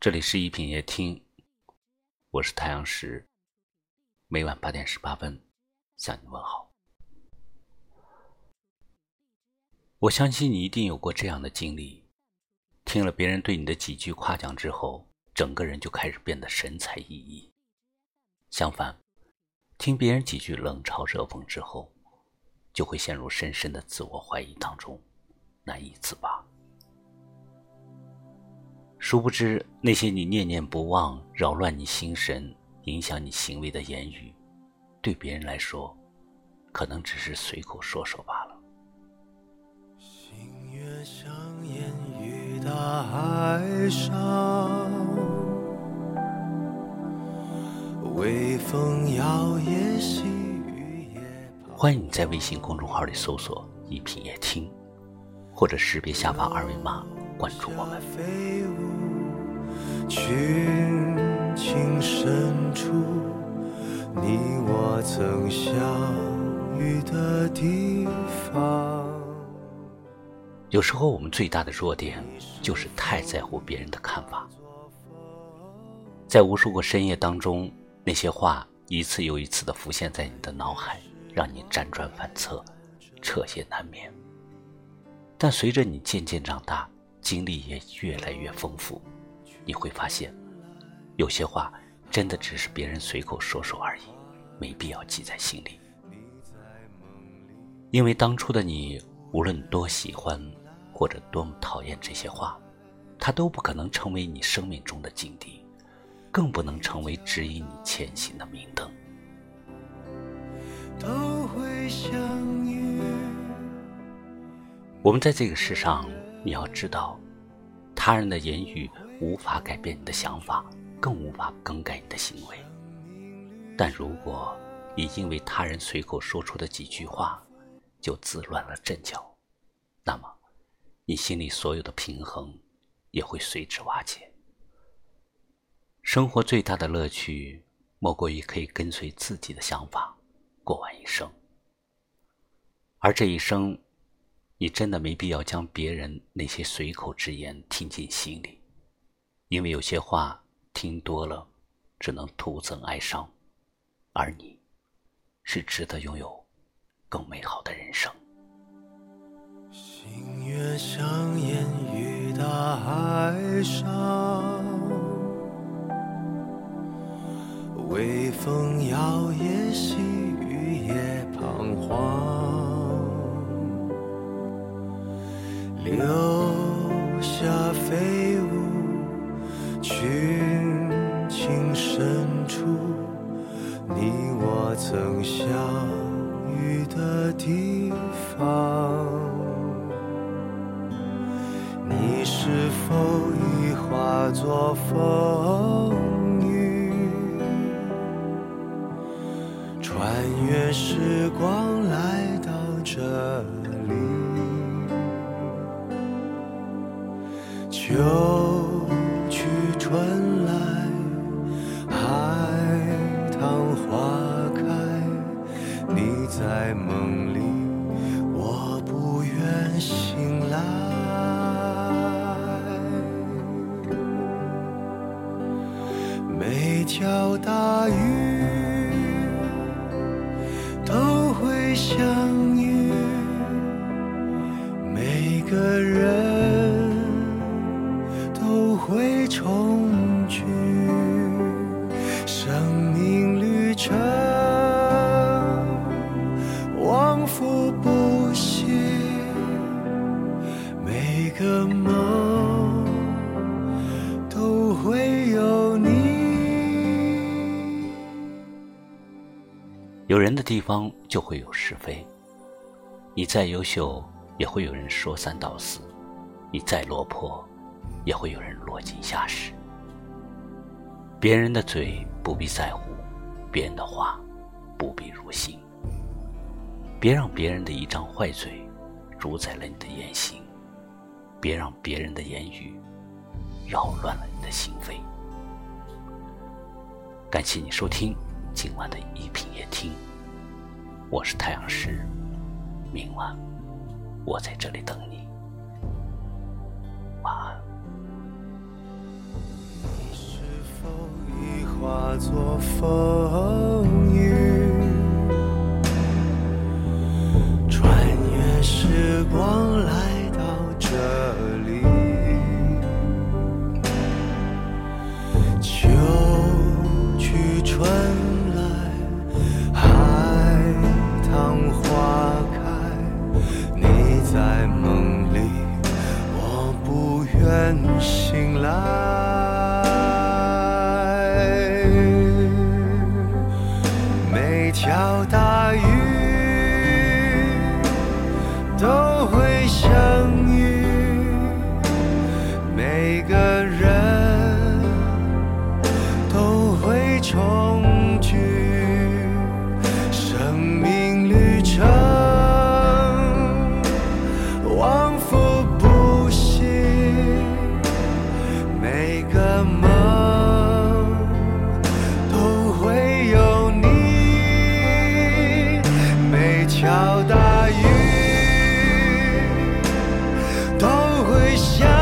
这里是一品夜听，我是太阳石，每晚八点十八分向你问好。我相信你一定有过这样的经历：听了别人对你的几句夸奖之后，整个人就开始变得神采奕奕；相反，听别人几句冷嘲热讽之后，就会陷入深深的自我怀疑当中，难以自拔。殊不知，那些你念念不忘、扰乱你心神、影响你行为的言语，对别人来说，可能只是随口说说罢了。欢迎你在微信公众号里搜索“一品夜听”，或者识别下方二维码关注我们。群情深处，你我曾相遇的地方。有时候，我们最大的弱点就是太在乎别人的看法。在无数个深夜当中，那些话一次又一次的浮现在你的脑海，让你辗转反侧，彻夜难眠。但随着你渐渐长大，经历也越来越丰富。你会发现，有些话真的只是别人随口说说而已，没必要记在心里。因为当初的你，无论多喜欢或者多么讨厌这些话，它都不可能成为你生命中的警笛，更不能成为指引你前行的明灯都会想。我们在这个世上，你要知道，他人的言语。无法改变你的想法，更无法更改你的行为。但如果你因为他人随口说出的几句话，就自乱了阵脚，那么你心里所有的平衡也会随之瓦解。生活最大的乐趣，莫过于可以跟随自己的想法过完一生。而这一生，你真的没必要将别人那些随口之言听进心里。因为有些话听多了，只能徒增哀伤，而你，是值得拥有更美好的人生。星月相沿于大海上，微风摇曳，细雨也彷徨，留下飞舞。群情深处，你我曾相遇的地方，你是否已化作风雨，穿越时光秋去。春来，海棠花开，你在梦里，我不愿醒来。每条大鱼都会相会重聚生命旅程往复不息每个梦都会有你。有人的地方就会有是非你再优秀也会有人说三道四你再落魄也会有人落井下石。别人的嘴不必在乎，别人的话不必入心。别让别人的一张坏嘴主宰了你的言行，别让别人的言语扰乱了你的心扉。感谢你收听。今晚的一品夜听，我是太阳石，明晚我在这里等你，化作风雨，穿越时光来到这里。秋去春来，海棠花开，你在梦里，我不愿醒来。小大雨都会下。